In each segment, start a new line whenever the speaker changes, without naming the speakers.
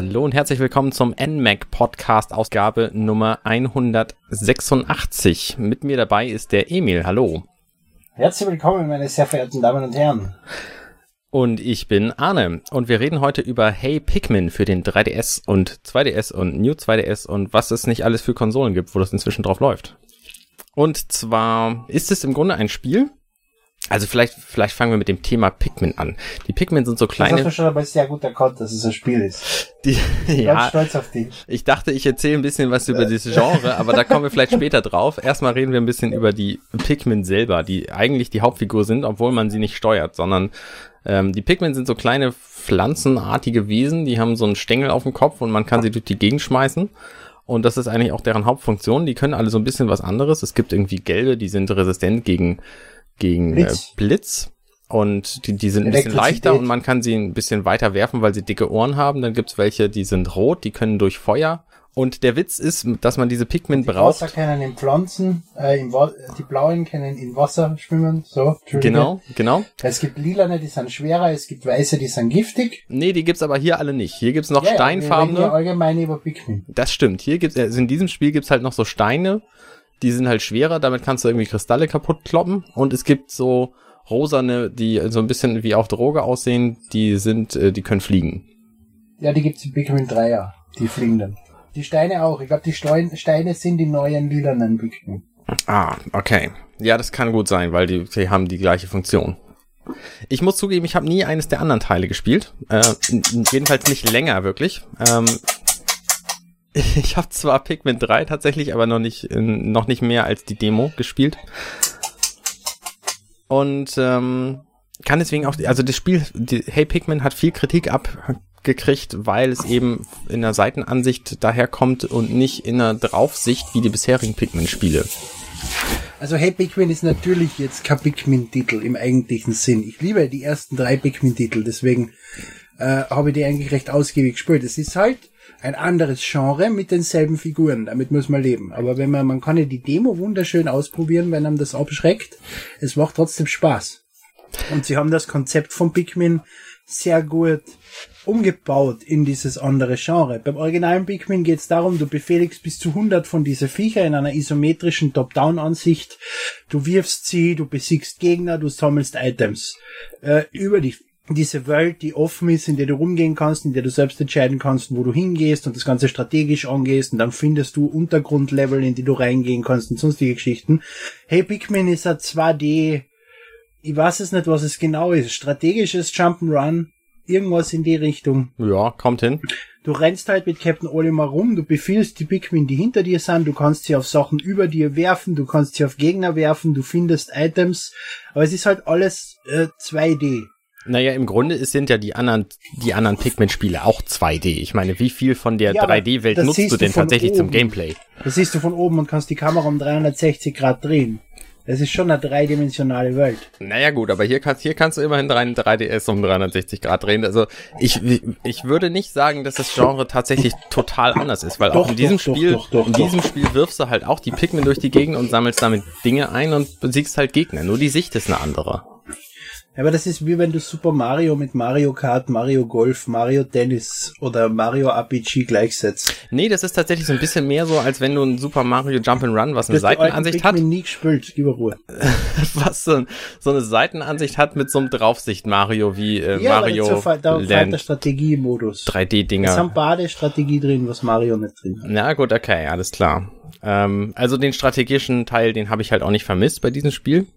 Hallo und herzlich willkommen zum NMAC Podcast Ausgabe Nummer 186. Mit mir dabei ist der Emil. Hallo.
Herzlich willkommen, meine sehr verehrten Damen und Herren.
Und ich bin Arne. Und wir reden heute über Hey Pikmin für den 3DS und 2DS und New 2DS und was es nicht alles für Konsolen gibt, wo das inzwischen drauf läuft. Und zwar ist es im Grunde ein Spiel, also vielleicht, vielleicht fangen wir mit dem Thema Pikmin an. Die Pikmin sind so kleine. Das
schon aber sehr gut erkannt, dass es ein Spiel ist.
Die,
ich
ja,
bin stolz auf dich.
Ich dachte, ich erzähle ein bisschen was über dieses Genre, aber da kommen wir vielleicht später drauf. Erstmal reden wir ein bisschen über die Pikmin selber, die eigentlich die Hauptfigur sind, obwohl man sie nicht steuert, sondern ähm, die Pikmin sind so kleine pflanzenartige Wesen, die haben so einen Stängel auf dem Kopf und man kann sie durch die Gegend schmeißen. Und das ist eigentlich auch deren Hauptfunktion. Die können alle so ein bisschen was anderes. Es gibt irgendwie gelbe, die sind resistent gegen gegen Blitz. Äh, Blitz. Und die, die sind ein bisschen leichter und man kann sie ein bisschen weiter werfen, weil sie dicke Ohren haben. Dann gibt's welche, die sind rot, die können durch Feuer. Und der Witz ist, dass man diese Pikmin
die
braucht.
Die Wasser können in Pflanzen, äh, im die blauen können in Wasser schwimmen, so.
Genau, genau.
Es gibt lilane, die sind schwerer, es gibt weiße, die sind giftig.
Nee, die gibt's aber hier alle nicht. Hier gibt's noch ja, steinfarbene. Ja,
allgemein über Pikmin.
Das stimmt. Hier gibt's, also in diesem Spiel gibt's halt noch so Steine, die sind halt schwerer, damit kannst du irgendwie Kristalle kaputt kloppen. Und es gibt so rosane, die so ein bisschen wie auf Droge aussehen, die sind, äh, die können fliegen.
Ja, die gibt's in Pikmin 3 ja, die fliegenden. Die Steine auch. Ich glaube, die Steine sind die neuen lilanen Pikmin.
Ah, okay. Ja, das kann gut sein, weil die, die haben die gleiche Funktion. Ich muss zugeben, ich habe nie eines der anderen Teile gespielt. Äh, jedenfalls nicht länger, wirklich. Ähm, ich habe zwar Pikmin 3 tatsächlich, aber noch nicht, noch nicht mehr als die Demo gespielt. Und ähm, kann deswegen auch, also das Spiel, die, Hey Pikmin hat viel Kritik abgekriegt, weil es eben in der Seitenansicht daherkommt und nicht in der Draufsicht wie die bisherigen Pikmin-Spiele.
Also Hey Pikmin ist natürlich jetzt kein Pikmin-Titel im eigentlichen Sinn. Ich liebe die ersten drei Pikmin-Titel, deswegen äh, habe ich die eigentlich recht ausgiebig gespielt. Es ist halt ein anderes Genre mit denselben Figuren. Damit muss man leben. Aber wenn man, man kann ja die Demo wunderschön ausprobieren, wenn einem das abschreckt. Es macht trotzdem Spaß. Und sie haben das Konzept von Pikmin sehr gut umgebaut in dieses andere Genre. Beim originalen Pikmin geht es darum, du befehligst bis zu 100 von diese Viecher in einer isometrischen Top-Down-Ansicht. Du wirfst sie, du besiegst Gegner, du sammelst Items. Äh, über die diese Welt, die offen ist, in der du rumgehen kannst, in der du selbst entscheiden kannst, wo du hingehst und das Ganze strategisch angehst und dann findest du Untergrundlevel, in die du reingehen kannst und sonstige Geschichten. Hey, Pikmin ist ein 2D, ich weiß es nicht, was es genau ist, strategisches Jump'n'Run, irgendwas in die Richtung.
Ja, kommt hin.
Du rennst halt mit Captain Olimar rum, du befiehlst die Pikmin, die hinter dir sind, du kannst sie auf Sachen über dir werfen, du kannst sie auf Gegner werfen, du findest Items, aber es ist halt alles äh, 2D.
Naja, im Grunde sind ja die anderen, die anderen Pikmin-Spiele auch 2D. Ich meine, wie viel von der ja, 3D-Welt nutzt du denn tatsächlich oben. zum Gameplay?
Das siehst du von oben und kannst die Kamera um 360 Grad drehen. Das ist schon eine dreidimensionale Welt.
Naja gut, aber hier kannst, hier kannst du immerhin 3DS um 360 Grad drehen. Also ich, ich würde nicht sagen, dass das Genre tatsächlich total anders ist, weil doch, auch in diesem doch, Spiel, doch, in diesem Spiel wirfst du halt auch die Pikmin durch die Gegend und sammelst damit Dinge ein und besiegst halt Gegner. Nur die Sicht ist eine andere.
Aber das ist wie wenn du Super Mario mit Mario Kart, Mario Golf, Mario Tennis oder Mario RPG gleichsetzt.
Nee, das ist tatsächlich so ein bisschen mehr so, als wenn du ein Super Mario Jump'n'Run, was eine Seitenansicht hat.
nie gespielt, lieber Ruhe.
was so, so, eine Seitenansicht hat mit so einem Draufsicht Mario wie äh, ja, Mario
aber da Land. der Strategiemodus.
3D-Dinger.
Es haben beide Strategie drin, was Mario nicht drin hat.
Na gut, okay, alles klar. Ähm, also den strategischen Teil, den habe ich halt auch nicht vermisst bei diesem Spiel.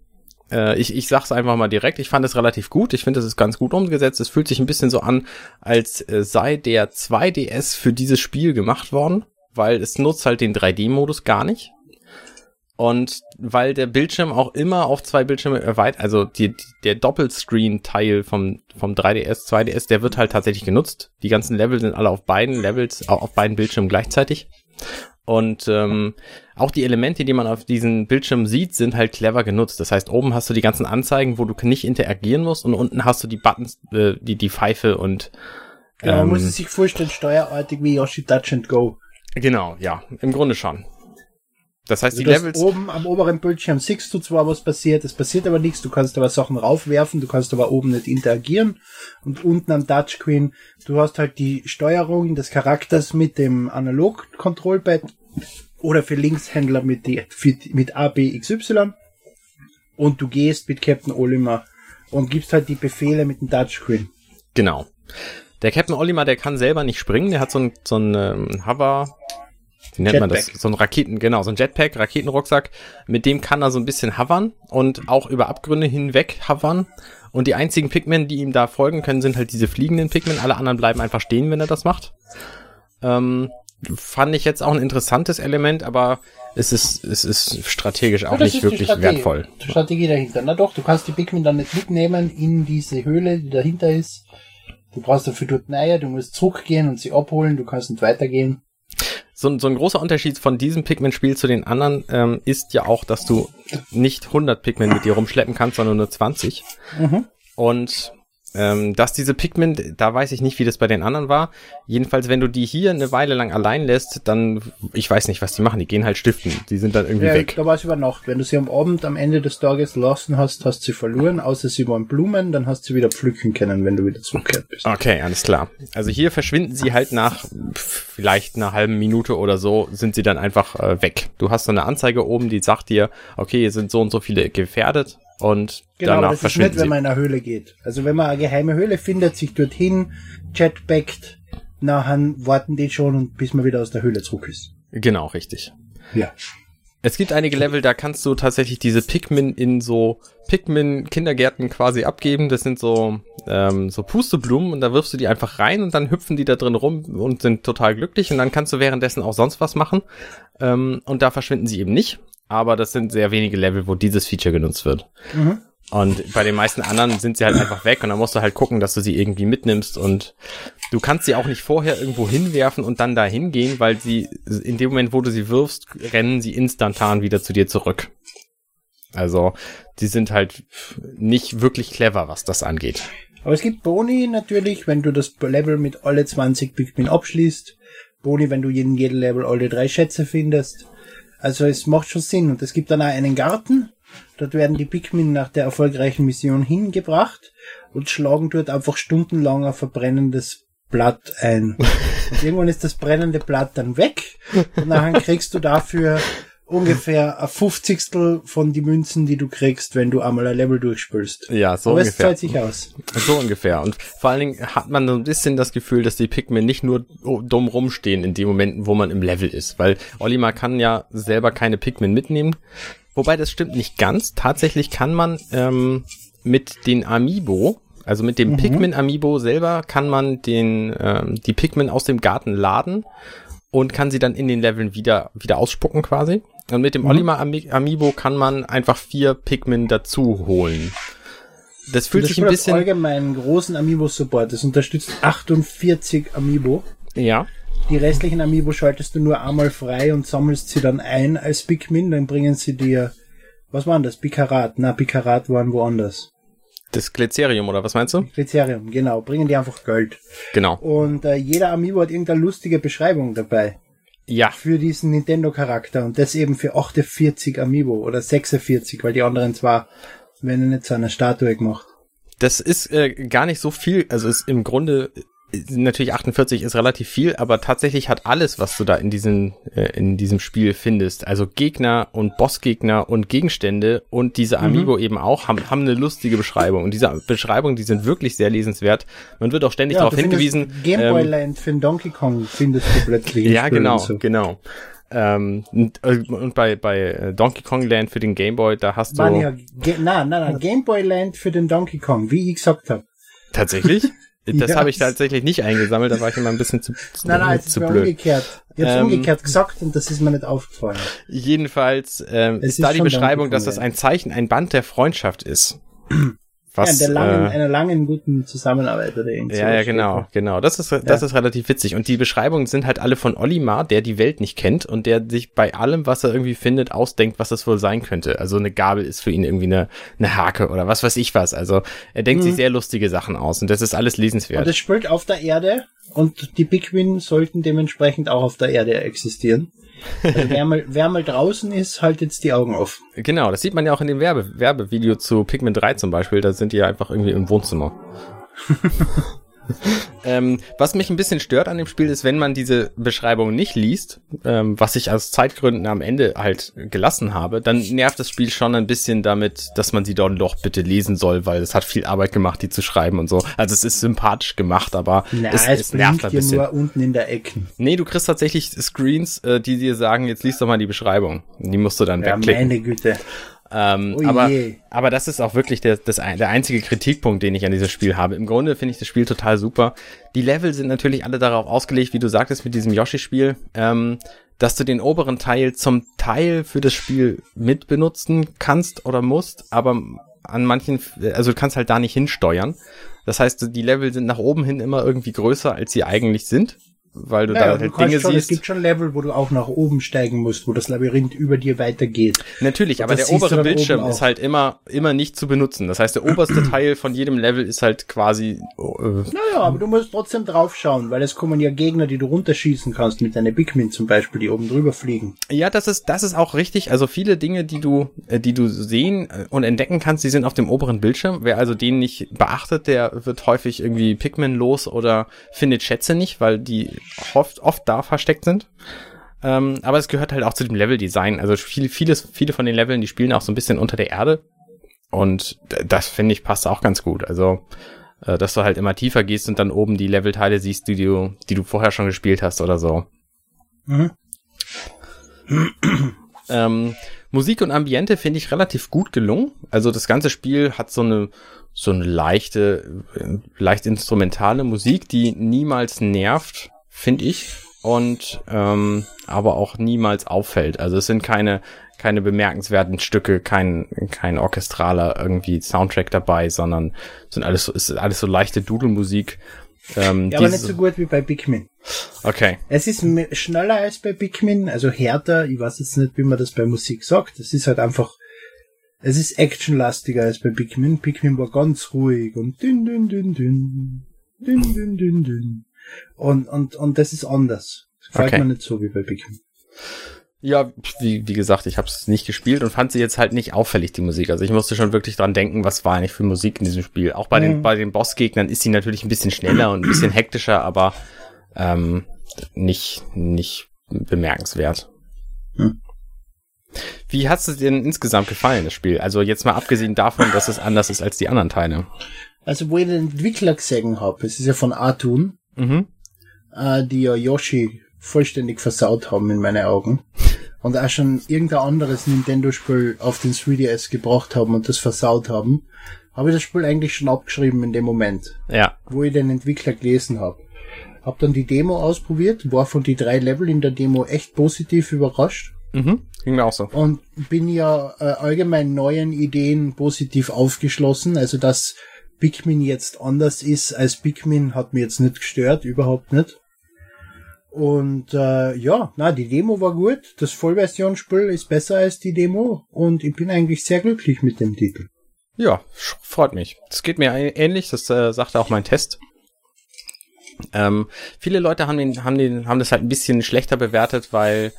Äh, ich, ich sag's einfach mal direkt, ich fand es relativ gut. Ich finde, es ist ganz gut umgesetzt. Es fühlt sich ein bisschen so an, als äh, sei der 2DS für dieses Spiel gemacht worden, weil es nutzt halt den 3D-Modus gar nicht. Und weil der Bildschirm auch immer auf zwei Bildschirme erweitert, also die, der Doppelscreen-Teil vom, vom 3DS, 2DS, der wird halt tatsächlich genutzt. Die ganzen Level sind alle auf beiden Levels, auf beiden Bildschirmen gleichzeitig. Und ähm, auch die Elemente, die man auf diesem Bildschirm sieht, sind halt clever genutzt. Das heißt, oben hast du die ganzen Anzeigen, wo du nicht interagieren musst, und unten hast du die Buttons, äh, die die Pfeife und
Genau, man muss ähm, es sich vorstellen, steuerartig wie Yoshi Touch and Go.
Genau, ja, im Grunde schon. Das heißt,
Also
die Levels.
oben am oberen Bildschirm siehst du zwar, was passiert, es passiert aber nichts, du kannst aber Sachen raufwerfen, du kannst aber oben nicht interagieren und unten am Touchscreen, du hast halt die Steuerung des Charakters mit dem Analog-Control-Pad oder für Linkshändler mit, die, mit A, B, X, Y und du gehst mit Captain Olimar und gibst halt die Befehle mit dem Touchscreen.
Genau. Der Captain Olimar, der kann selber nicht springen, der hat so ein, so ein ähm, Hover, wie nennt man das?
Jetpack.
So ein Raketen, genau, so ein Jetpack, Raketenrucksack, mit dem kann er so ein bisschen hovern und auch über Abgründe hinweg hovern. Und die einzigen Pikmin, die ihm da folgen können, sind halt diese fliegenden Pikmin. Alle anderen bleiben einfach stehen, wenn er das macht. Ähm, fand ich jetzt auch ein interessantes Element, aber es ist, es ist strategisch auch
Ja,
nicht wirklich wertvoll.
Die Strategie dahinter. Na doch, du kannst die Pikmin dann nicht mitnehmen in diese Höhle, die dahinter ist. Du brauchst dafür dort Eier, du musst zurückgehen und sie abholen, du kannst nicht weitergehen.
So, ein- so ein großer Unterschied von diesem Pikmin-Spiel zu den anderen ähm, ist ja auch, dass du nicht 100 Pikmin mit dir rumschleppen kannst, sondern nur 20.
Mhm.
Und ähm, dass diese Pikmin, da weiß ich nicht, wie das bei den anderen war. Jedenfalls, wenn du die hier eine Weile lang allein lässt, dann, ich weiß nicht, was die machen. Die gehen halt stiften. Die sind dann irgendwie
Ja,
weg.
da war es über Nacht. Wenn du sie am Abend, am Ende des Tages lassen hast, hast du sie verloren, außer sie waren Blumen, dann hast du sie wieder pflücken können, wenn du wieder zurückgekehrt bist.
Okay, alles klar. Also hier verschwinden sie halt nach vielleicht einer halben Minute oder so, sind sie dann einfach äh, weg. Du hast so eine Anzeige oben, die sagt dir, okay, hier sind so und so viele gefährdet und
Genau,
danach
das ist nicht, wenn
sie.
man in eine Höhle geht. Also wenn man eine geheime Höhle findet, sich dorthin, jetpackt, nachher warten die schon und bis man wieder aus der Höhle zurück ist.
Genau, richtig.
Ja.
Es gibt einige Level, da kannst du tatsächlich diese Pikmin in so Pikmin-Kindergärten quasi abgeben. Das sind so, ähm, so Pusteblumen und da wirfst du die einfach rein und dann hüpfen die da drin rum und sind total glücklich und dann kannst du währenddessen auch sonst was machen. Ähm, und da verschwinden sie eben nicht. Aber das sind sehr wenige Level, wo dieses Feature genutzt wird.
Mhm.
Und bei den meisten anderen sind sie halt einfach weg und dann musst du halt gucken, dass du sie irgendwie mitnimmst und du kannst sie auch nicht vorher irgendwo hinwerfen und dann da hingehen, weil sie in dem Moment, wo du sie wirfst, rennen sie instantan wieder zu dir zurück. Also, die sind halt nicht wirklich clever, was das angeht.
Aber es gibt Boni natürlich, wenn du das Level mit alle 20 Pikmin abschließt. Boni, wenn du in jedem Level alle drei Schätze findest. Also es macht schon Sinn. Und es gibt dann auch einen Garten. Dort werden die Pikmin nach der erfolgreichen Mission hingebracht und schlagen dort einfach stundenlang ein verbrennendes Blatt ein. Und irgendwann ist das brennende Blatt dann weg. Und nachher kriegst du dafür ungefähr ein Fünfzigstel von die Münzen, die du kriegst, wenn du einmal ein Level durchspielst.
Ja, so
Aber es
ungefähr.
zahlt sich aus.
So ungefähr. Und vor allen Dingen hat man so ein bisschen das Gefühl, dass die Pikmin nicht nur dumm rumstehen in den Momenten, wo man im Level ist. Weil Olimar kann ja selber keine Pikmin mitnehmen. Wobei das stimmt nicht ganz. Tatsächlich kann man ähm, mit den Amiibo, also mit dem Pikmin Amiibo selber, kann man den ähm, die Pikmin aus dem Garten laden und kann sie dann in den Leveln wieder wieder ausspucken quasi. Und mit dem Olimar Ami Amiibo kann man einfach vier Pikmin dazu holen. Das fühlt
das
sich ein bisschen
allgemein großen Amiibo-Support. Es unterstützt 48 Amiibo.
Ja,
Die restlichen Amiibo schaltest du nur einmal frei und sammelst sie dann ein als Pikmin. Dann bringen sie dir, was waren das? Bikarat. Na, Bikarat waren woanders.
das Glycerium oder was meinst du?
Kriterium, genau. Bringen dir einfach Geld.
Genau.
Und äh, jeder Amiibo hat irgendeine lustige Beschreibung dabei.
Ja,
Für diesen Nintendo-Charakter. Und das eben für 48 Amiibo oder 46, weil die anderen zwar werden nicht zu einer Statue gemacht.
das ist äh, gar nicht so viel, also ist im Grunde natürlich 48 ist relativ viel, aber tatsächlich hat alles, was du da in diesem äh, in diesem Spiel findest, also Gegner und Bossgegner und Gegenstände und diese Amiibo eben auch haben haben eine lustige Beschreibung und diese Beschreibungen, die sind wirklich sehr lesenswert. Man wird auch ständig darauf
du findest
hingewiesen.
Gameboy
ähm,
Land für den Donkey Kong findest du plötzlich.
Ja, genau,
so.
genau. Ähm, und, äh, und bei, bei äh, Donkey Kong Land für den Game Boy, da hast du
ja, Ge nein, nein, nein, Gameboy Land für den Donkey Kong, wie ich gesagt habe.
tatsächlich. Das
Ja.
habe ich tatsächlich nicht eingesammelt, da war ich immer ein bisschen zu,
Nein, nein, es ist
zu
mir
blöd.
umgekehrt. Ich hab's
Ähm,
umgekehrt gesagt und das ist mir nicht aufgefallen.
Jedenfalls ähm, ist
ist
da die Beschreibung, dass das ein Zeichen, ein Band der Freundschaft ist. Was,
ja, der langen,
äh,
einer langen, guten Zusammenarbeit oder irgend
ja, ja, genau, genau. Das ist, das ist relativ witzig. Und die Beschreibungen sind halt alle von Olimar, der die Welt nicht kennt und der sich bei allem, was er irgendwie findet, ausdenkt, was das wohl sein könnte. Also eine Gabel ist für ihn irgendwie eine, eine Hake oder was weiß ich was. Also er denkt sich sehr lustige Sachen aus und das ist alles
Und
lesenswert.
das spielt auf der Erde und die Pikmin sollten dementsprechend auch auf der Erde existieren. Also wer, mal, wer mal draußen ist, haltet die Augen offen.
Genau, das sieht man ja auch in dem Werbe Werbevideo zu Pikmin 3 zum Beispiel. Da sind die ja einfach irgendwie im Wohnzimmer. ähm, was mich ein bisschen stört an dem Spiel ist, wenn man diese Beschreibung nicht liest, ähm, was ich aus Zeitgründen am Ende halt gelassen habe, dann nervt das Spiel schon ein bisschen damit, dass man sie dann doch bitte lesen soll, weil es hat viel Arbeit gemacht, die zu schreiben und so. Also es ist sympathisch gemacht, aber
Na,
es,
es,
es nervt ein bisschen.
nur unten in der Ecke.
Nee, du kriegst tatsächlich Screens, äh, die dir sagen, jetzt liest doch mal die Beschreibung. Die musst du dann
Ja,
wegklicken.
meine Güte.
Ähm,
Oh
aber, aber das ist auch wirklich der, das, der einzige Kritikpunkt, den ich an dieses Spiel habe. Im Grunde finde ich das Spiel total super. Die Level sind natürlich alle darauf ausgelegt, wie du sagtest, mit diesem Yoshi-Spiel, ähm, dass du den oberen Teil zum Teil für das Spiel mitbenutzen kannst oder musst, aber an manchen, also du kannst halt da nicht hinsteuern. Das heißt, die Level sind nach oben hin immer irgendwie größer, als sie eigentlich sind, weil du
Naja,
da halt Dinge
schon, es
siehst.
gibt schon Level, wo du auch nach oben steigen musst, wo das Labyrinth über dir weitergeht.
Natürlich, aber der obere Bildschirm ist halt immer, immer nicht zu benutzen. Das heißt, der oberste Teil von jedem Level ist halt quasi, äh,
Naja, aber du musst trotzdem draufschauen, weil es kommen ja Gegner, die du runterschießen kannst, mit deiner Pikmin zum Beispiel, die oben drüber fliegen.
ja, das ist, das ist auch richtig. Also viele Dinge, die du, äh, die du sehen äh, und entdecken kannst, die sind auf dem oberen Bildschirm. Wer also den nicht beachtet, der wird häufig irgendwie Pikmin los oder findet Schätze nicht, weil die oft, oft da versteckt sind. Ähm, aber es gehört halt auch zu dem Leveldesign. Also viele, vieles, viele von den Leveln, die spielen auch so ein bisschen unter der Erde. Und das finde ich passt auch ganz gut. Also, äh, dass du halt immer tiefer gehst und dann oben die Levelteile siehst, die du, die du vorher schon gespielt hast oder so.
Mhm.
Ähm, Musik und Ambiente finde ich relativ gut gelungen. Also das ganze Spiel hat so eine so eine leichte, äh, leicht instrumentale Musik, die niemals nervt, finde ich, und ähm, aber auch niemals auffällt. Also es sind keine keine bemerkenswerten Stücke, kein kein orchestraler irgendwie Soundtrack dabei, sondern sind alles so ist alles so leichte Dudelmusik. Ähm,
Ja, aber nicht so gut wie bei Pikmin.
okay.
Es ist schneller als bei Pikmin, also härter. Ich weiß jetzt nicht, wie man das bei Musik sagt. Es ist halt einfach, es ist actionlastiger als bei Pikmin. Pikmin war ganz ruhig und dünn, dünn, dünn, dünn, dünn, dünn, dünn, dünn. Und, und, und das ist anders. Gefällt
Okay.
mir nicht so wie bei Pikmin.
Ja, wie, wie gesagt, ich habe es nicht gespielt und fand sie jetzt halt nicht auffällig, die Musik. Also ich musste schon wirklich dran denken, was war eigentlich für Musik in diesem Spiel. Auch bei den,
Mhm.
bei den Bossgegnern ist sie natürlich ein bisschen schneller und ein bisschen hektischer, aber ähm, nicht, nicht bemerkenswert.
Hm.
Wie hat's dir denn insgesamt gefallen, das Spiel? Also jetzt mal abgesehen davon, dass es anders ist als die anderen Teile.
Also, wo ich den Entwickler gesehen habe, es ist ja von Atun,
Mhm.
äh, die ja Yoshi vollständig versaut haben in meinen Augen. Und auch schon irgendein anderes Nintendo-Spiel auf den 3DS gebracht haben und das versaut haben, habe ich das Spiel eigentlich schon abgeschrieben in dem Moment,
Ja.
wo ich den Entwickler gelesen habe. Hab dann die Demo ausprobiert, war von die drei Level in der Demo echt positiv überrascht
Mhm. Ging mir auch so.
und bin ja äh, allgemein neuen Ideen positiv aufgeschlossen. Also dass Pikmin jetzt anders ist als Pikmin hat mir jetzt nicht gestört, überhaupt nicht. Und äh, ja, na, die Demo war gut. Das Vollversionsspiel ist besser als die Demo und ich bin eigentlich sehr glücklich mit dem Titel.
Ja, freut mich. Das geht mir ähnlich, das äh, sagte auch mein Test. Ähm, viele Leute haben, den, haben, den, haben das halt ein bisschen schlechter bewertet, weil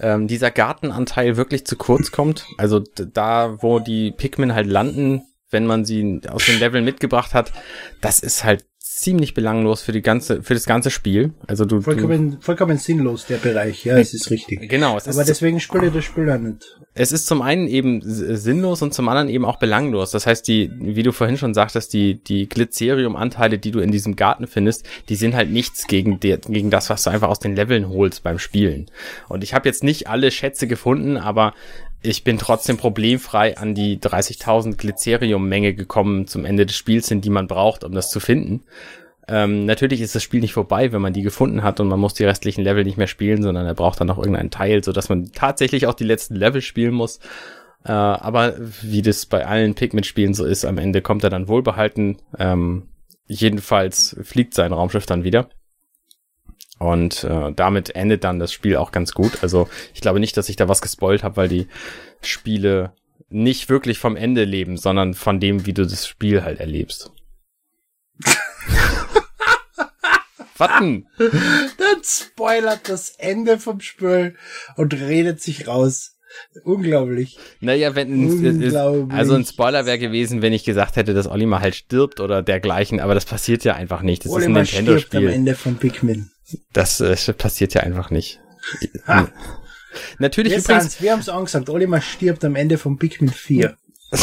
ähm, dieser Gartenanteil wirklich zu kurz kommt. Also da, wo die Pikmin halt landen, wenn man sie aus den Leveln mitgebracht hat, das ist halt ziemlich belanglos für die ganze, für das ganze Spiel. Also du, du
Vollkommen, vollkommen sinnlos, der Bereich, ja, es ist richtig.
genau, es
Aber
ist
deswegen spiele ich das Spiel ja nicht.
es ist zum einen eben sinnlos und zum anderen eben auch belanglos. Das heißt, die, wie du vorhin schon sagtest, die, die Glycerium-Anteile, die du in diesem Garten findest, die sind halt nichts gegen, der, gegen das, was du einfach aus den Leveln holst beim Spielen. Und ich habe jetzt nicht alle Schätze gefunden, aber ich bin trotzdem problemfrei an die 30.000 Glycerium-Menge gekommen zum Ende des Spiels hin, die man braucht, um das zu finden. Ähm, natürlich ist das Spiel nicht vorbei, wenn man die gefunden hat und man muss die restlichen Level nicht mehr spielen, sondern er braucht dann noch irgendeinen Teil, so dass man tatsächlich auch die letzten Level spielen muss. Äh, aber wie das bei allen Pikmin-Spielen so ist, am Ende kommt er dann wohlbehalten. Ähm, jedenfalls fliegt sein Raumschiff dann wieder. Und äh, damit endet dann das Spiel auch ganz gut. Also ich glaube nicht, dass ich da was gespoilt habe, weil die Spiele nicht wirklich vom Ende leben, sondern von dem, wie du das Spiel halt erlebst. Warten.
Dann spoilert das Ende vom Spiel und redet sich raus. Unglaublich.
Naja, wenn
Unglaublich.
also ein Spoiler wäre gewesen, wenn ich gesagt hätte, dass Olimar halt stirbt oder dergleichen, aber das passiert ja einfach nicht. Das
Olimar
ist ein
stirbt am
Nintendo-Spiel.
Ende von Pikmin.
Das äh, passiert ja einfach nicht.
Ha.
Natürlich
Wir,
übrigens,
sahen's, wir haben es angesagt, Olimar stirbt am Ende von Pikmin 4.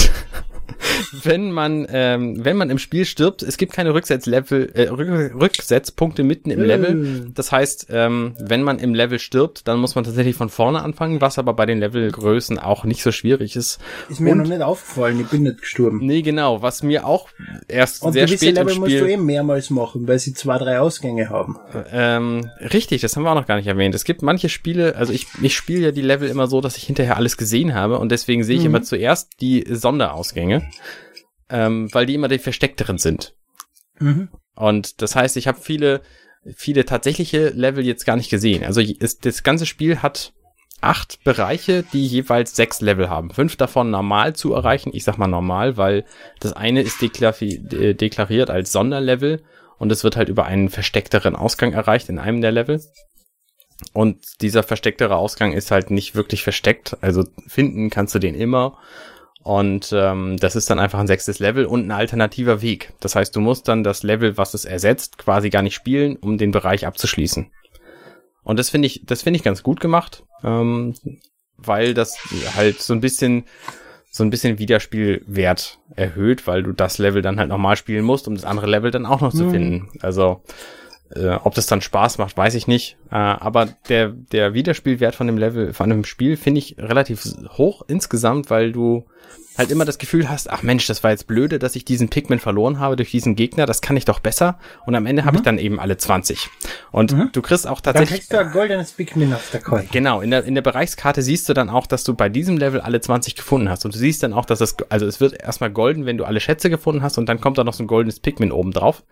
wenn man ähm, wenn man im Spiel stirbt, es gibt keine Rücksetzlevel, äh, Rück Rücksetzpunkte mitten im
Äh.
Level. Das heißt, ähm, wenn man im Level stirbt, dann muss man tatsächlich von vorne anfangen, was aber bei den Levelgrößen auch nicht so schwierig ist.
Ist mir
Und-
noch nicht aufgefallen, ich bin nicht gestorben.
Nee, genau, was mir auch erst
Und
sehr
gewisse
spät im
Level musst du
Spiel
eben mehrmals machen, weil sie zwei, drei Ausgänge haben.
ähm, richtig, das haben wir auch noch gar nicht erwähnt. Es gibt manche Spiele, also ich, ich spiele ja die Level immer so, dass ich hinterher alles gesehen habe und deswegen sehe ich
Mhm.
immer zuerst die Sonderausgänge, ähm, weil die immer die versteckteren sind.
Mhm.
Und das heißt, ich habe viele, viele tatsächliche Level jetzt gar nicht gesehen. Also ist, das ganze Spiel hat acht Bereiche, die jeweils sechs Level haben. Fünf davon normal zu erreichen. Ich sag mal normal, weil das eine ist deklari- deklariert als Sonderlevel und es wird halt über einen versteckteren Ausgang erreicht in einem der Level. Und dieser verstecktere Ausgang ist halt nicht wirklich versteckt. Also finden kannst du den immer. Und ähm, das ist dann einfach ein sechstes Level und ein alternativer Weg. Das heißt, du musst dann das Level, was es ersetzt, quasi gar nicht spielen, um den Bereich abzuschließen. Und das finde ich, das finde ich ganz gut gemacht, ähm, weil das halt so ein bisschen, so ein bisschen Wiederspielwert erhöht, weil du das Level dann halt nochmal spielen musst, um das andere Level dann auch noch zu
Mhm.
finden. Also äh, ob das dann Spaß macht, weiß ich nicht. Äh, aber der, der Wiederspielwert von dem Level, von dem Spiel finde ich relativ hoch insgesamt, weil du halt immer das Gefühl hast, ach Mensch, das war jetzt blöde, dass ich diesen Pikmin verloren habe durch diesen Gegner, das kann ich doch besser. Und am Ende habe ich dann eben alle 20. Und
Mhm.
du kriegst auch
Dann
tatsächlich.
kriegst du ein goldenes Pikmin auf der Karte.
Genau, in der, in der Bereichskarte siehst du dann auch, dass du bei diesem Level alle 20 gefunden hast. Und du siehst dann auch, dass es, also es wird erstmal golden, wenn du alle Schätze gefunden hast und dann kommt da noch so ein goldenes Pikmin oben drauf.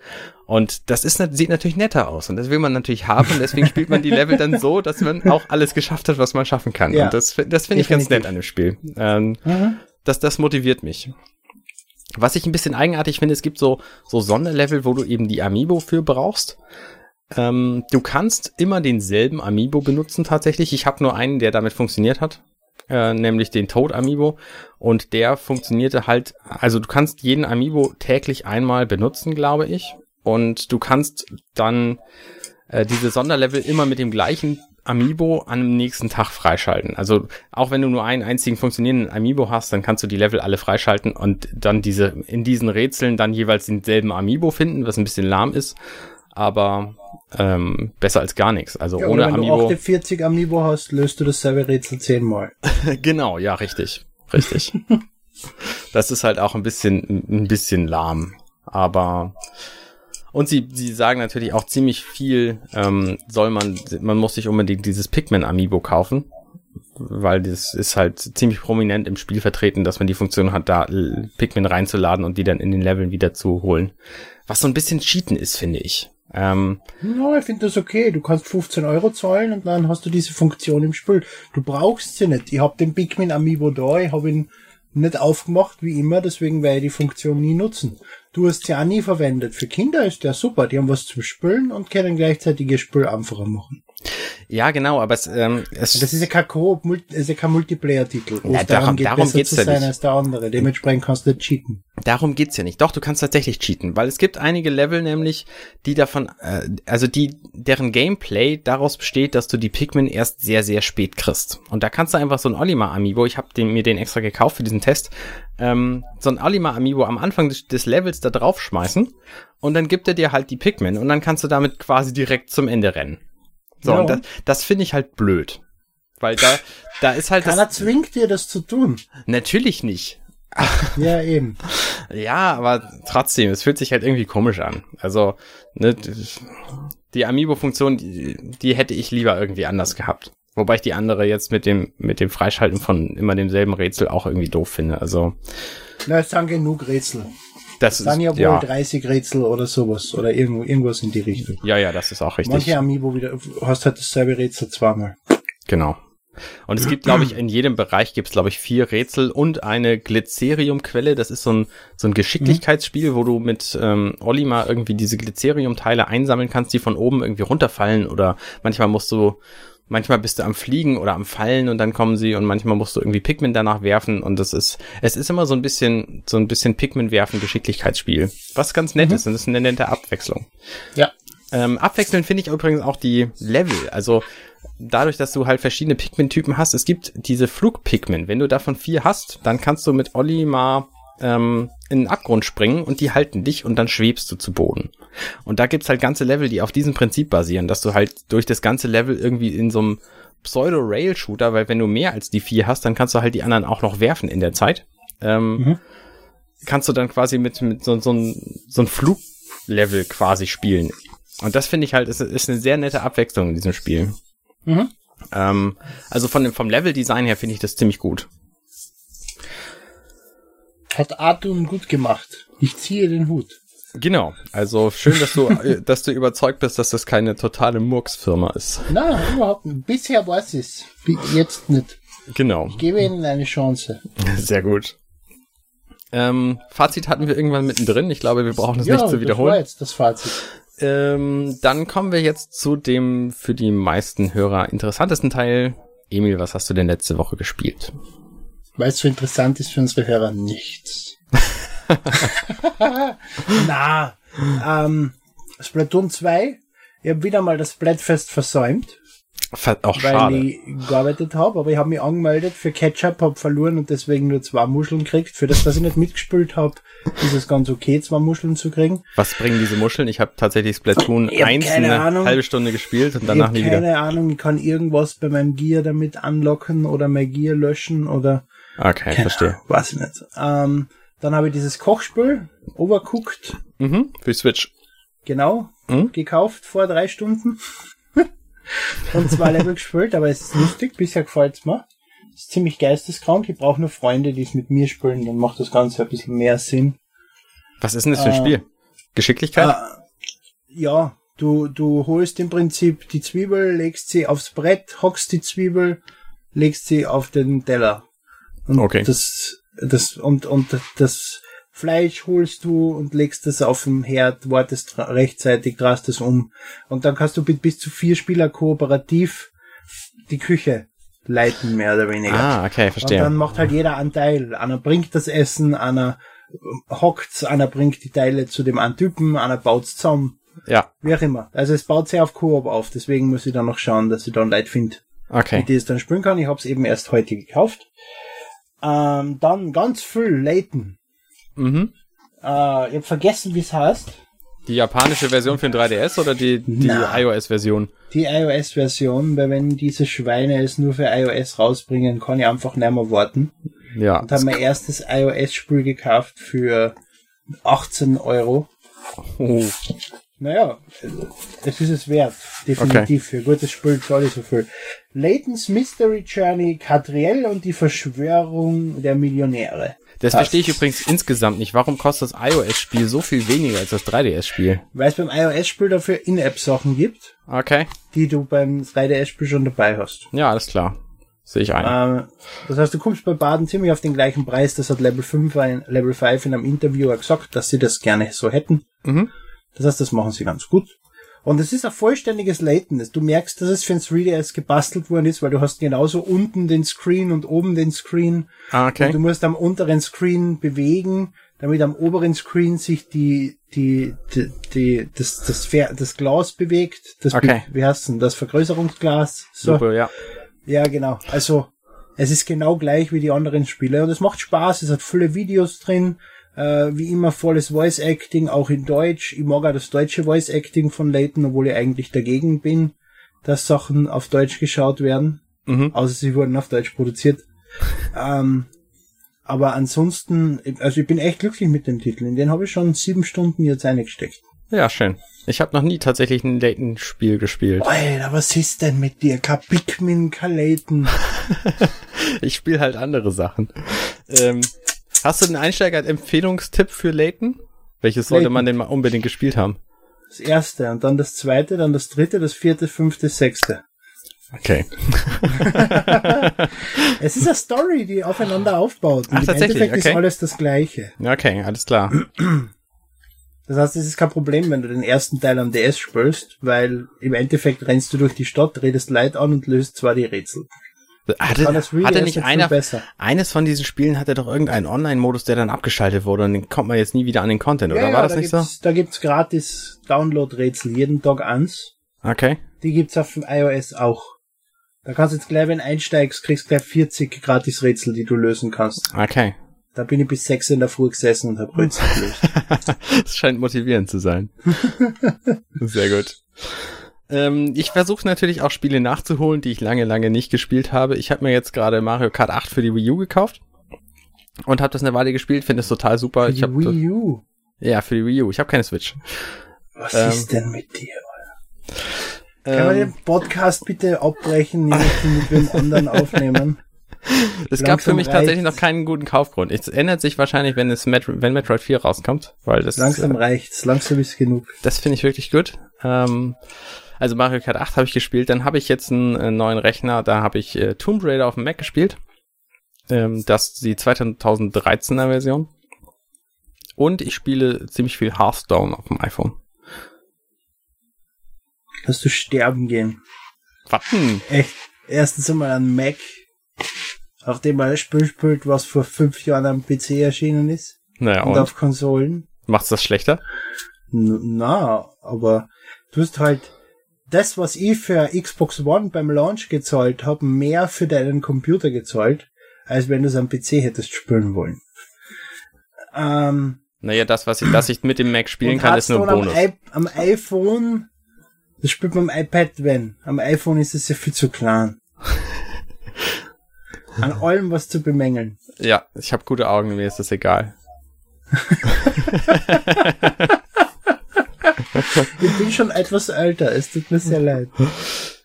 Und das ist, sieht natürlich netter aus und das will man natürlich haben und deswegen spielt man die Level dann so, dass man auch alles geschafft hat, was man schaffen kann.
Ja,
und das, das finde ich ganz nett an dem Spiel. Ähm,
Mhm.
das, das motiviert mich. Was ich ein bisschen eigenartig finde, es gibt so, so Sonderlevel, wo du eben die Amiibo für brauchst. Ähm, du kannst immer denselben Amiibo benutzen tatsächlich. Ich habe nur einen, der damit funktioniert hat, äh, nämlich den Toad Amiibo. Und der funktionierte halt, also du kannst jeden Amiibo täglich einmal benutzen, glaube ich. Und du kannst dann äh, diese Sonderlevel immer mit dem gleichen Amiibo an dem nächsten Tag freischalten. Also auch wenn du nur einen einzigen funktionierenden Amiibo hast, dann kannst du die Level alle freischalten und dann diese in diesen Rätseln dann jeweils denselben Amiibo finden, was ein bisschen lahm ist, aber ähm, besser als gar nichts. Also
Ja,
ohne
wenn
Amiibo.
du 48 Amiibo hast, löst du dasselbe Rätsel zehnmal.
genau, ja, richtig. Richtig. das ist halt auch ein bisschen, ein bisschen lahm. Aber und sie, sie sagen natürlich auch ziemlich viel, ähm, soll man, man muss sich unbedingt dieses Pikmin Amiibo kaufen, weil das ist halt ziemlich prominent im Spiel vertreten, dass man die Funktion hat, da äh, Pikmin reinzuladen und die dann in den Leveln wieder zu holen. Was so ein bisschen Cheaten ist, finde ich. Ähm,
Ja, ich finde das okay. Du kannst 15 Euro zahlen und dann hast du diese Funktion im Spiel. Du brauchst sie nicht. Ich habe den Pikmin Amiibo da, ich habe ihn nicht aufgemacht wie immer, deswegen werde ich die Funktion nie nutzen. Du hast sie auch nie verwendet. Für Kinder ist der super. Die haben was zum Spülen und können gleichzeitig ihr Spiel einfacher machen.
Ja, genau, aber es, ähm, es
Das ist ja kein Coop, Mul- ist ja kein Multiplayer-Titel. es
darum- darum
besser
geht's
zu
ja
sein
nicht.
als der andere. Dementsprechend kannst du nicht cheaten.
Darum geht's ja nicht. Doch, du kannst tatsächlich cheaten, weil es gibt einige Level nämlich, die davon, äh, also die, deren Gameplay daraus besteht, dass du die Pikmin erst sehr, sehr spät kriegst. Und da kannst du einfach so ein Olimar Amiibo, ich habe mir den extra gekauft für diesen Test, ähm, so ein Olimar Amiibo am Anfang des, des Levels da draufschmeißen und dann gibt er dir halt die Pikmin und dann kannst du damit quasi direkt zum Ende rennen. So,
Ja.
und das, das finde ich halt blöd. Weil da, da ist halt
Keiner
das,
zwingt dir das zu tun.
natürlich nicht.
Ja, eben.
Ja, aber trotzdem, es fühlt sich halt irgendwie komisch an. Also, ne, die Amiibo-Funktion, die, die hätte ich lieber irgendwie anders gehabt. Wobei ich die andere jetzt mit dem, mit dem Freischalten von immer demselben Rätsel auch irgendwie doof finde. Also,
Na, es sind genug Rätsel.
Das
sind ja wohl
ja,
30 Rätsel oder sowas. Oder irgendwo, irgendwas in die Richtung.
ja, ja, das ist auch richtig.
Manche Amiibo wieder, hast halt dasselbe Rätsel zweimal.
Genau. Und es gibt, glaube ich, in jedem Bereich gibt es, glaube ich, vier Rätsel und eine Glyceriumquelle. Das ist so ein, so ein Geschicklichkeitsspiel, wo du mit ähm, Olimar irgendwie diese Glyceriumteile einsammeln kannst, die von oben irgendwie runterfallen. Oder manchmal musst du, manchmal bist du am Fliegen oder am Fallen und dann kommen sie und manchmal musst du irgendwie Pikmin danach werfen. Und das ist, es ist immer so ein bisschen, so ein bisschen Pikmin werfen Geschicklichkeitsspiel. Was ganz nett
Mhm.
ist und das ist eine nette Abwechslung.
Ja.
Ähm, abwechselnd finde ich übrigens auch die Level. Also dadurch, dass du halt verschiedene Pikmin-Typen hast, es gibt diese Flug-Pikmin. Wenn du davon vier hast, dann kannst du mit Olli mal ähm, in den Abgrund springen und die halten dich und dann schwebst du zu Boden. Und da gibt's halt ganze Level, die auf diesem Prinzip basieren, dass du halt durch das ganze Level irgendwie in so einem Pseudo-Rail-Shooter, weil wenn du mehr als die vier hast, dann kannst du halt die anderen auch noch werfen in der Zeit. Ähm,
Mhm.
Kannst du dann quasi mit, mit so, so, so ein Fluglevel quasi spielen. Und das finde ich halt, ist, ist eine sehr nette Abwechslung in diesem Spiel.
Mhm.
Ähm, also von dem, vom Level-Design her finde ich das ziemlich gut.
Hat Artun gut gemacht. Ich ziehe den Hut.
Genau. Also schön, dass du, dass du überzeugt bist, dass das keine totale Murks-Firma ist.
Na, überhaupt nicht. Bisher weiß ich's. Bi- Jetzt nicht.
Genau.
Ich gebe ihnen eine Chance.
Sehr gut. Ähm, Fazit hatten wir irgendwann mittendrin. Ich glaube, wir brauchen es nicht zu
das war
wiederholen.
jetzt das Fazit.
Ähm, dann kommen wir jetzt zu dem für die meisten Hörer interessantesten Teil. Emil, was hast du denn letzte Woche gespielt?
Weil es so interessant ist für unsere Hörer nichts. Na, ähm, Splatoon 2. Ich habe wieder mal das Splatfest versäumt,
Ver- Auch
weil
schade.
ich gearbeitet habe, aber ich habe mich angemeldet für Ketchup, habe verloren und deswegen nur zwei Muscheln gekriegt. Für das, dass ich nicht mitgespielt habe, ist es ganz okay, zwei Muscheln zu kriegen.
Was bringen diese Muscheln? Ich habe tatsächlich Splatoon
Ich hab
1
keine
eine
Ahnung.
halbe Stunde gespielt und
ich
danach
habe
nie wieder.
keine Ahnung, ich kann irgendwas bei meinem Gear damit anlocken oder mein Gear löschen oder
Okay, verstehe.
weiß ich nicht. Ähm, dann habe ich dieses Kochspiel, Overcooked,
Mhm, für Switch.
genau,
Mhm.
gekauft vor drei Stunden. und zwei Level gespielt, aber es ist lustig, bisher gefällt's mir. Es ist ziemlich geisteskrank, ich brauche nur Freunde, die es mit mir spielen, dann macht das Ganze ein bisschen mehr Sinn.
Was ist denn das für ein
Äh,
Spiel? Geschicklichkeit?
Äh, ja, du, du holst im Prinzip die Zwiebel, legst sie aufs Brett, hockst die Zwiebel, legst sie auf den Teller. Und
Okay.
das, das, und, und das Fleisch holst du und legst es auf den Herd, wartest rechtzeitig, drast es um. Und dann kannst du mit bis zu vier Spieler kooperativ die Küche leiten, mehr oder weniger.
ah, okay,
Und
verstehe.
dann macht halt jeder einen Teil. Einer bringt das Essen, einer hockt's, einer bringt die Teile zu dem einen Typen, einer baut's zusammen.
ja,
Wie auch immer. Also es baut sehr auf Koop auf, deswegen muss ich dann noch schauen, dass ich dann Leute finde,
okay.
mit die es dann spielen kann. Ich habe es eben erst heute gekauft. Ähm, dann ganz viel Layton.
Mhm.
Äh, ich habe vergessen, wie es heißt.
Die japanische Version für den 3DS oder die, die iOS-Version?
Die iOS-Version, weil wenn diese Schweine es nur für iOS rausbringen, kann ich einfach nicht mehr warten.
Ja.
Und habe mein erstes iOS-Spiel gekauft für 18 Euro.
Oh,
Naja, es ist es wert. Definitiv. Für ein gutes Spiel zahle ich so viel. Layton's Mystery Journey, Catriel und die Verschwörung der Millionäre.
das
Passt.
verstehe ich übrigens insgesamt nicht. Warum kostet das iOS-Spiel so viel weniger als das 3DS-Spiel?
Weil es beim iOS-Spiel dafür In-App-Sachen gibt,
Okay.
die du beim 3DS-Spiel schon dabei hast.
Ja, alles klar. Sehe ich ein.
Ähm, das heißt, du kommst bei Baden ziemlich auf den gleichen Preis. Das hat Level 5, ein, Level 5 in einem Interview gesagt, dass sie das gerne so hätten.
Mhm.
Das heißt, das machen sie ganz gut. Und es ist ein vollständiges Layton. Du merkst, dass es für ein 3DS gebastelt worden ist, weil du hast genauso unten den Screen und oben den Screen.
Ah, okay.
Und du musst am unteren Screen bewegen, damit am oberen Screen sich die, die, die, die das, das, Fer- das Glas bewegt. Das, be-
Okay.
wie heißt denn das? Vergrößerungsglas. So.
Super, ja.
Ja, genau. Also, es ist genau gleich wie die anderen Spiele und es macht Spaß. Es hat viele Videos drin. Äh, wie immer volles Voice Acting, auch in Deutsch. Ich mag auch das deutsche Voice Acting von Layton, obwohl ich eigentlich dagegen bin, dass Sachen auf Deutsch geschaut werden.
Mhm.
Außer sie wurden auf Deutsch produziert. ähm, aber ansonsten, also ich bin echt glücklich mit dem Titel. In den habe ich schon sieben Stunden jetzt eingesteckt.
Ja, schön. Ich habe noch nie tatsächlich ein Layton-Spiel gespielt.
Alter, was ist denn mit dir? Kein Pikmin, kein Layton.
Ich spiele halt andere Sachen. Ähm, hast du einen Einsteiger-Empfehlungstipp für Layton? Welches sollte
Layton.
man denn mal unbedingt gespielt haben?
Das erste und dann das zweite, dann das dritte, das vierte, fünfte, sechste.
Okay.
es ist eine Story, die aufeinander aufbaut.
Ach, tatsächlich? Endeffekt
okay. ist alles das Gleiche.
Okay, alles klar.
Das heißt, es ist kein Problem, wenn du den ersten Teil am DS spielst, weil im Endeffekt rennst du durch die Stadt, redest Leid an und löst zwar die Rätsel.
Hatte, hatte nicht einer, eines von diesen Spielen hatte doch irgendeinen Online-Modus, der dann abgeschaltet wurde und den kommt man jetzt nie wieder an den Content, ja, oder war ja, das
da
nicht so?
Da gibt's gratis Download-Rätsel, jeden Tag eins.
Okay.
Die gibt's auf dem iOS auch. Da kannst du jetzt gleich, wenn du einsteigst, kriegst gleich 40 gratis Rätsel, die du lösen kannst.
Okay.
Da bin ich bis sechs in der Früh gesessen und hab Rätsel gelöst.
das scheint motivierend zu sein. Sehr gut. Ähm, ich versuche natürlich auch Spiele nachzuholen, die ich lange, lange nicht gespielt habe. Ich habe mir jetzt gerade Mario Kart 8 für die Wii U gekauft und habe das eine Weile gespielt, finde es total super.
Für
die ich hab,
Wii U?
Ja, für die Wii U. Ich habe keine Switch.
Was ähm, ist denn mit dir? Kann man den Podcast bitte abbrechen, nicht mit dem anderen aufnehmen?
Es gab für mich reicht. tatsächlich noch keinen guten Kaufgrund. Es ändert sich wahrscheinlich, wenn es Met wenn Metroid 4 rauskommt, weil das
langsam äh, reicht's, langsam ist genug.
Das finde ich wirklich gut. Ähm, also Mario Kart 8 habe ich gespielt, dann habe ich jetzt einen, äh, neuen Rechner, da habe ich äh, Tomb Raider auf dem Mac gespielt. Ähm, das ist die 2013er Version. Und ich spiele ziemlich viel Hearthstone auf dem iPhone.
Dass du sterben gehen.
Warten.
Echt. Erstens einmal ein Mac, auf dem Spiel spielt, was vor fünf Jahren am PC erschienen ist.
Naja,
und, und auf Konsolen.
Macht's das schlechter?
Na, aber du hast halt das, was ich für Xbox One beim Launch gezahlt habe, mehr für deinen Computer gezahlt, als wenn du es am PC hättest spielen wollen. Ähm,
naja, das, was ich, dass ich mit dem Mac spielen kann, ist nur ein Bonus.
Am, am iPhone, das spielt man am iPad, wenn. Am iPhone ist es ja viel zu klein. An allem was zu bemängeln.
Ja, ich habe gute Augen, mir ist das egal.
bin schon etwas älter, es tut mir sehr leid.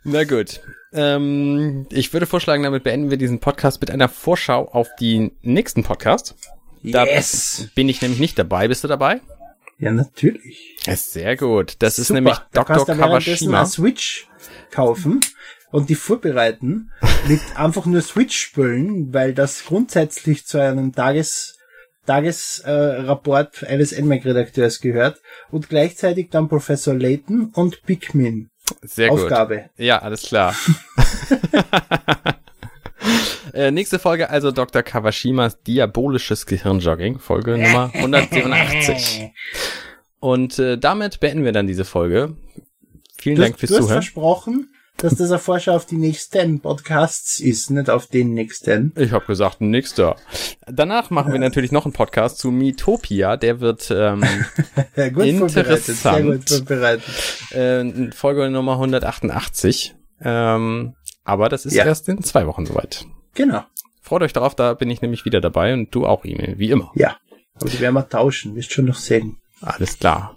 Na gut. Ähm, ich würde vorschlagen, damit beenden wir diesen Podcast mit einer Vorschau auf die nächsten Podcast. Da
yes.
bin ich nämlich nicht dabei. Bist du dabei?
Ja, natürlich.
Sehr gut. Das Super. ist nämlich Dr.
Da
Kawashima.
Eine Switch kaufen und die vorbereiten mit einfach nur Switch spielen, weil das grundsätzlich zu einem Tages Tagesrapport äh, eines NMAC-Redakteurs gehört und gleichzeitig dann Professor Layton und Pikmin.
Sehr
Aufgabe.
gut. Ja, alles klar. äh, nächste Folge also Dr. Kawashimas diabolisches Gehirnjogging, Folge Nummer 187. Und äh, damit beenden wir dann diese Folge. Vielen
du
Dank fürs du
hast
Zuhören.
versprochen, dass das ein Vorschau auf die nächsten Podcasts ist, nicht auf den nächsten.
Ich habe gesagt, nächster. Danach machen wir natürlich noch einen Podcast zu Miitopia, der wird ähm,
gut
interessant.
Sehr gut vorbereitet.
Äh, Folge Nummer 188. Ähm, aber das ist ja. erst in zwei Wochen soweit.
Genau.
Freut euch darauf, da bin ich nämlich wieder dabei und du auch, E-Mail, wie immer.
Ja, aber die werden wir tauschen, wirst schon noch sehen.
Alles klar.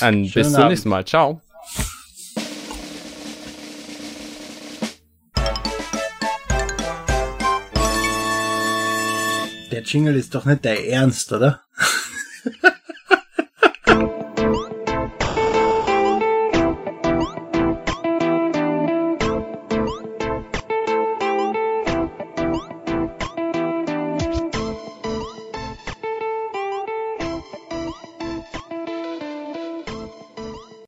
Dann bis zum nächsten Mal. Ciao.
Jingle ist doch nicht dein Ernst, oder?